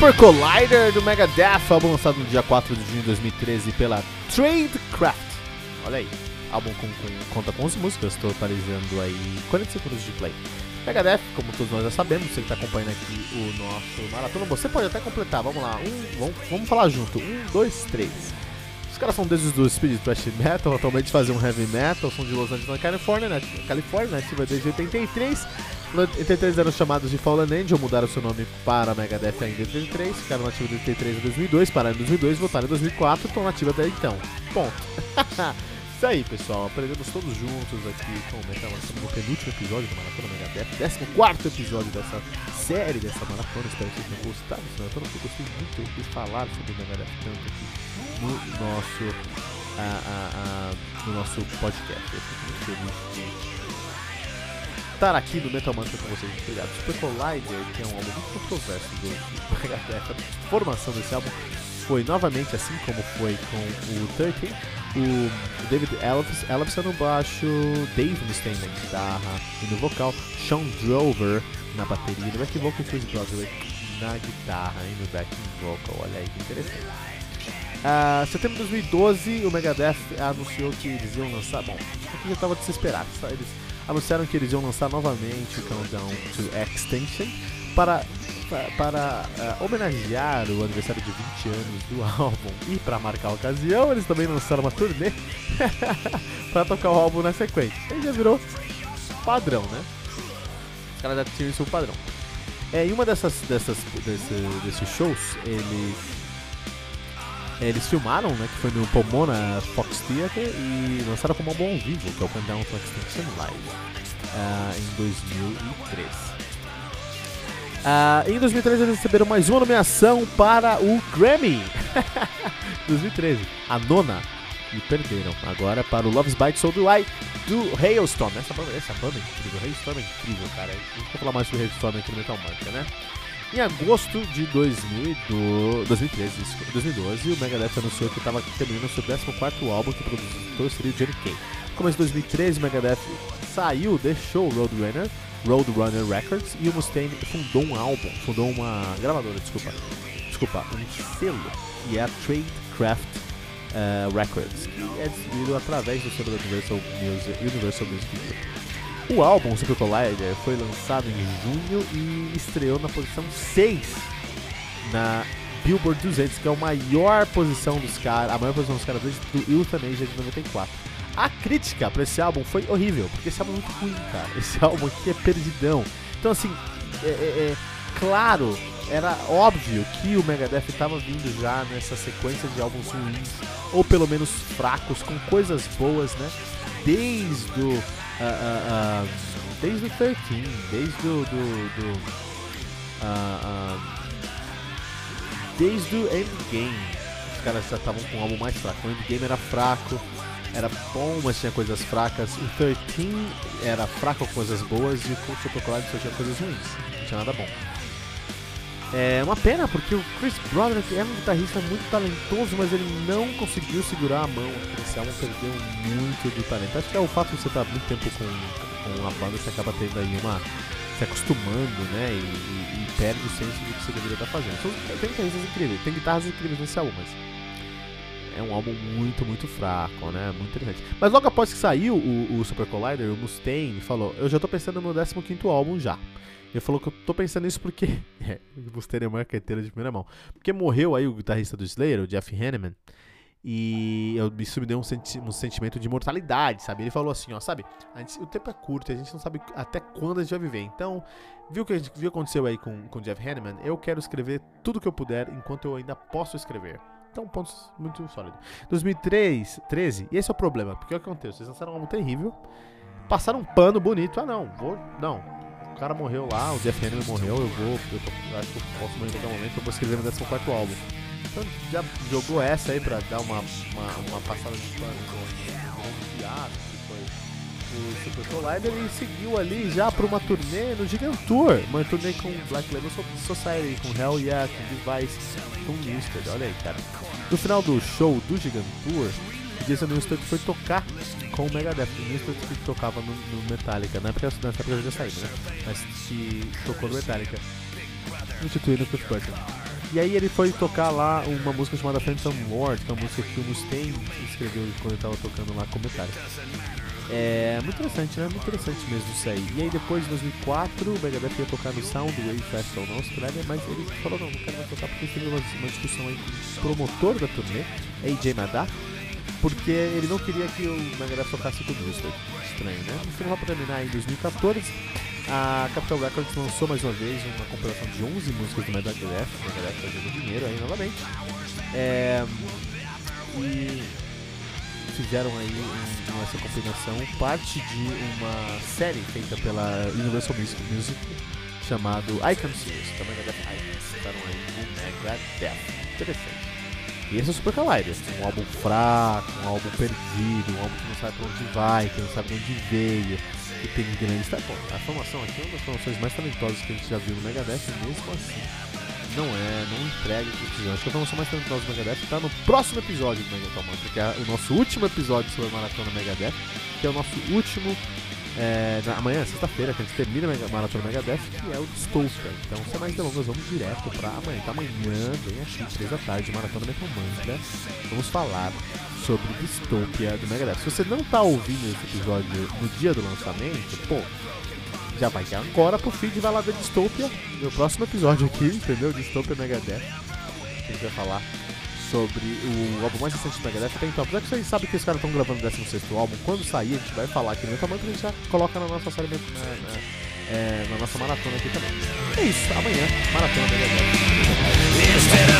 Super Collider do Megadeth, álbum lançado no dia 4 de junho de 2013 pela Tradecraft. Olha aí, álbum com, com, conta com 11 músicas, aí 40 segundos de play. Megadeth, como todos nós já sabemos, você que está acompanhando aqui o nosso maratona, você pode até completar, vamos lá, um, vamos, vamos falar junto, um, dois, três. Os caras são deuses do speed thrash metal, atualmente fazem um heavy metal, são de Los Angeles, na Califórnia, né? Califórnia, ativa desde 83. Em 83 eram chamados de Fallen Angel, mudaram seu nome para Megadeth ainda em 83, ficaram nativos de 83 a 2002, pararam em 2002, voltaram em 2004 e estão nativos até então. Ponto. Isso aí, pessoal. Aprendemos todos juntos aqui com o Metal no penúltimo episódio da Maratona Megadeth, 14 episódio dessa série, dessa maratona. Espero que vocês tenham gostado dessa maratona, porque eu gostei muito de falar sobre o Megadeth tanto aqui no nosso, uh, uh, uh, no nosso podcast. Eu fico muito feliz de estar aqui no Metal Mantra com vocês. Obrigado. Super Collider, que é um álbum muito controverso do Megadeth. A formação desse álbum foi novamente assim como foi com o 13. O David Ellefson no baixo, Dave Mustaine na guitarra e no vocal, Sean Drover na bateria, no back vocal Chris Broderick na guitarra e no backing vocal. Olha aí que interessante. Uh, setembro de 2012, o Megadeth anunciou que eles iam lançar. Bom, aqui já estava desesperado. Eles anunciaram que eles iam lançar novamente o Countdown to Extinction para, para, uh, homenagear o aniversário de 20 anos do álbum. E para marcar a ocasião, eles também lançaram uma turnê para tocar o álbum na sequência. Aí já virou padrão, né? Os caras já tinham isso padrão. É, uma dessas, dessas desse, desses shows, eles eles filmaram, né, que foi no Pomona Fox Theater e lançaram como álbum ao vivo, que é o Countdown to Extinction Live, uh, em 2003. Uh, em 2013 eles receberam mais uma nomeação para o Grammy. 2013, a nona. E perderam. Agora para o Love's Bite Soul do I do Hailstorm. Essa banda, essa banda é incrível. Hailstorm é incrível, cara. Gente vai falar mais sobre Hailstorm aqui no Metal Mantra, né? Em agosto de 2012, 2013, 2012, o Megadeth anunciou que estava terminando seu 14 álbum que produziu seria o Johnny. No começo de 2013, o Megadeth saiu, deixou o Roadrunner, Roadrunner Records e o Mustaine fundou um álbum, fundou uma gravadora, desculpa, desculpa, um selo, que é a Tradecraft uh, Records, que é distribuído através do selo da Universal Music, Universal Music o álbum Super Collider foi lançado em junho e estreou na posição 6 na Billboard 200, que é a maior posição dos caras, a maior posição dos caras desde o Euthanasia de 94. A crítica para esse álbum foi horrível, porque esse álbum é muito ruim, cara. Esse álbum aqui é perdidão. Então, assim, é, é, é claro, era óbvio que o Megadeth estava vindo já nessa sequência de álbuns ruins, ou pelo menos fracos, com coisas boas, né? Desde o uh, uh, desde o 13, desde o do, do desde o Endgame, os caras já estavam com um álbum mais fraco. O Endgame era fraco, era bom, mas tinha coisas fracas. O 13 era fraco com coisas boas e o Super Collide só tinha coisas ruins, não tinha nada bom. É uma pena porque o Chris Broderick é um guitarrista muito talentoso, mas ele não conseguiu segurar a mão nesse álbum, perdeu muito do talento. Acho que é o fato de você estar muito tempo com, com a banda, você acaba tendo aí uma. se acostumando, né? E, e, e perde o senso do que você deveria estar fazendo. Então, tem guitarristas incríveis, tem guitarras incríveis nesse álbum, mas é um álbum muito, muito fraco, né? Muito interessante. Mas logo após que saiu o, o Super Collider, o Mustaine falou: Eu já tô pensando no meu 15 álbum já. Ele falou que eu tô pensando nisso porque. É, você ter marqueteiro de primeira mão. Porque morreu aí o guitarrista do Slayer, o Jeff Hanneman. E eu, isso me deu um, senti um, sentimento de mortalidade, sabe? Ele falou assim, ó, sabe? Gente, o tempo é curto a gente não sabe até quando a gente vai viver. Então, viu o que, viu aconteceu aí com o Jeff Hanneman? Eu quero escrever tudo que eu puder enquanto eu ainda posso escrever. Então, pontos muito sólido. 2013, 13, e esse é o problema, porque o que aconteceu? Vocês lançaram um álbum terrível, passaram um pano bonito, ah não, vou, não, o cara morreu lá, o Jeff Hanneman morreu, eu vou, eu, tô, eu acho que eu posso morrer em qualquer momento, eu vou escrever meu 14 álbum. Então já jogou essa aí pra dar uma, uma, uma passada de pano com o Fiasco, que foi o Super Collider, e seguiu ali já pra uma turnê no Gigantour. Uma turnê com Black Label Society, com Hell Yeah, com Device, com Newsted. Olha aí, cara. No final do show do Gigantour, o Jason Newsted foi tocar com o Megadeth. O Newsted que tocava no, no Metallica, na época, nessa época já saído, né? Mas que tocou no Metallica, substituindo o Chris Burton. E aí ele foi tocar lá uma música chamada Phantom Lord, que é uma música que o Mustaine escreveu quando ele tava tocando lá com Metallica. É muito interessante, né? Muito interessante mesmo isso aí. E aí depois, em 2004, o Megadeth ia tocar no Soundwave Festival na Austrália, mas ele falou, não, não quero mais tocar porque teve uma, uma discussão aí com o promotor da turnê, AJ Madar, porque ele não queria que o Megadeth tocasse com o Newsted. Estranho, né? No final, pra terminar, em 2014, a Capital Records lançou mais uma vez uma compilação de 11 músicas do Megadeth, o Megadeth fazendo dinheiro aí novamente. É, e fizeram aí um, essa compilação parte de uma série feita pela Universal Music, Music chamado Icon Series, da Megadeth Icons. Ficaram aí o Megadeth. Interessante. E esse é o Super Collider, um álbum fraco, um álbum perdido, um álbum que não sabe pra onde vai, que não sabe de onde veio e tem grandes. Tá bom, a formação aqui é uma das formações mais talentosas que a gente já viu no Megadeth, mesmo assim. Não é, não entrega o precisa. Acho que formação mais talentosa do Megadeth está no próximo episódio do Megadeth Mantra, que é o nosso último episódio sobre a Maratona Megadeth, que é o nosso último é, na, amanhã, sexta-feira, que a gente termina a Maratona Megadeth, que é o Dystopia. Então, sem mais delongas, vamos direto pra amanhã. Então, amanhã, bem aqui, três da tarde, Maratona Metal Mantra. Vamos falar sobre Dystopia do Megadeth. Se você não tá ouvindo esse episódio no dia do lançamento, pô, já vai que agora pro feed vai lá ver Dystopia, meu próximo episódio aqui, entendeu? Dystopia Megadeth. A gente vai falar sobre o álbum mais recente do Megadeth até então. Apesar que vocês sabem que os caras estão gravando o 16 álbum, quando sair a gente vai falar aqui no Metamanta, a gente já coloca na nossa série, na, na, é, na nossa maratona aqui também. É isso, amanhã, maratona Megadeth.